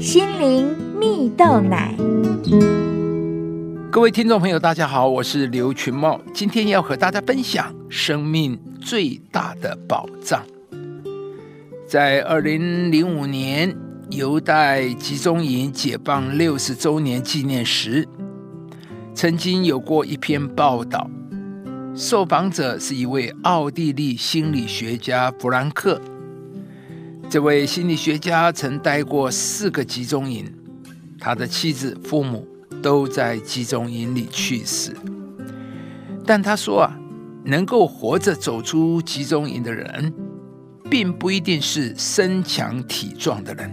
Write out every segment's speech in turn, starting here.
心灵蜜豆奶。各位听众朋友，大家好，我是刘群茂，今天要和大家分享生命最大的宝藏。在二零零五年犹太集中营解放六十周年纪念时，曾经有过一篇报道，受访者是一位奥地利心理学家弗兰克。这位心理学家曾待过四个集中营，他的妻子、父母都在集中营里去世。但他说啊，能够活着走出集中营的人，并不一定是身强体壮的人，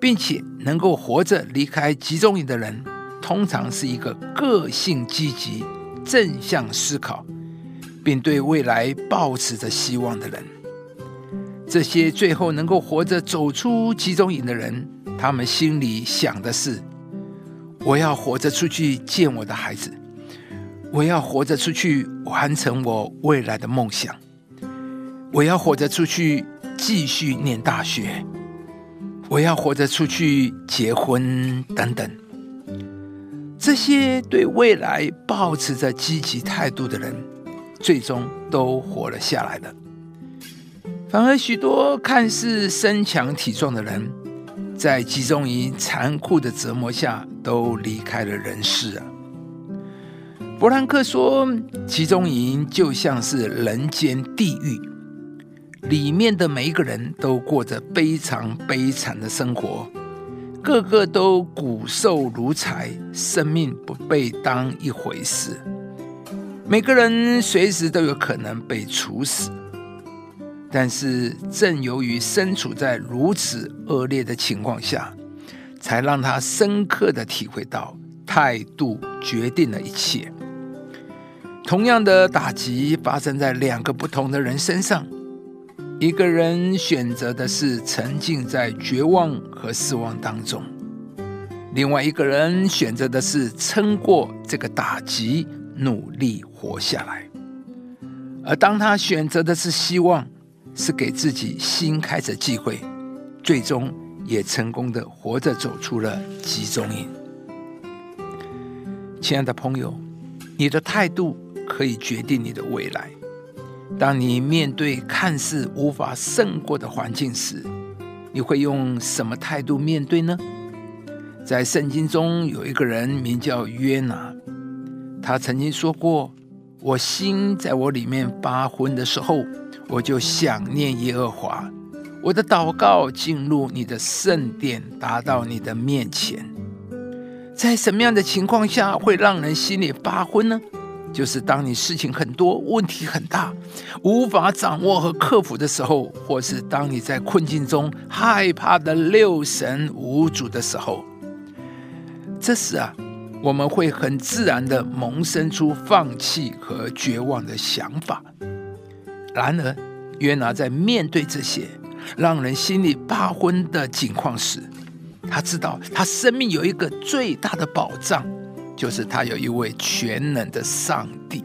并且能够活着离开集中营的人，通常是一个个性积极、正向思考，并对未来抱持着希望的人。这些最后能够活着走出集中营的人，他们心里想的是：我要活着出去见我的孩子，我要活着出去完成我未来的梦想，我要活着出去继续念大学，我要活着出去结婚等等。这些对未来保持着积极态度的人，最终都活了下来了。反而，许多看似身强体壮的人，在集中营残酷的折磨下，都离开了人世啊。弗兰克说：“集中营就像是人间地狱，里面的每一个人都过着非常悲惨的生活，个个都骨瘦如柴，生命不被当一回事，每个人随时都有可能被处死。”但是，正由于身处在如此恶劣的情况下，才让他深刻的体会到态度决定了一切。同样的打击发生在两个不同的人身上，一个人选择的是沉浸在绝望和失望当中，另外一个人选择的是撑过这个打击，努力活下来。而当他选择的是希望。是给自己新开的机会，最终也成功的活着走出了集中营。亲爱的朋友，你的态度可以决定你的未来。当你面对看似无法胜过的环境时，你会用什么态度面对呢？在圣经中有一个人名叫约拿，他曾经说过：“我心在我里面发昏的时候。”我就想念耶和华，我的祷告进入你的圣殿，达到你的面前。在什么样的情况下会让人心里发昏呢？就是当你事情很多、问题很大、无法掌握和克服的时候，或是当你在困境中害怕的六神无主的时候。这时啊，我们会很自然的萌生出放弃和绝望的想法。然而，约拿在面对这些让人心里发昏的境况时，他知道他生命有一个最大的保障，就是他有一位全能的上帝。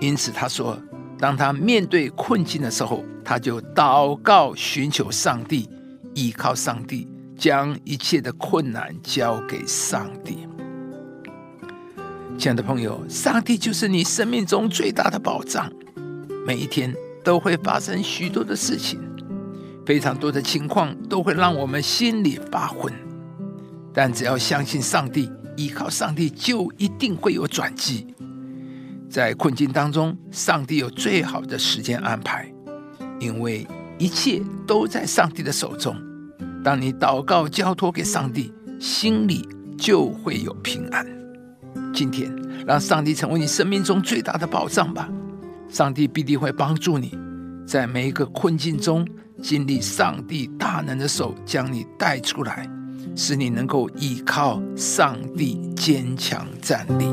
因此，他说，当他面对困境的时候，他就祷告，寻求上帝，依靠上帝，将一切的困难交给上帝。亲爱的朋友，上帝就是你生命中最大的保障。每一天都会发生许多的事情，非常多的情况都会让我们心里发昏。但只要相信上帝，依靠上帝，就一定会有转机。在困境当中，上帝有最好的时间安排，因为一切都在上帝的手中。当你祷告交托给上帝，心里就会有平安。今天，让上帝成为你生命中最大的保障吧。上帝必定会帮助你，在每一个困境中经历上帝大能的手将你带出来，使你能够依靠上帝坚强站立。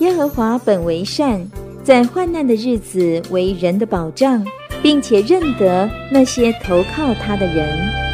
耶和华本为善，在患难的日子为人的保障，并且认得那些投靠他的人。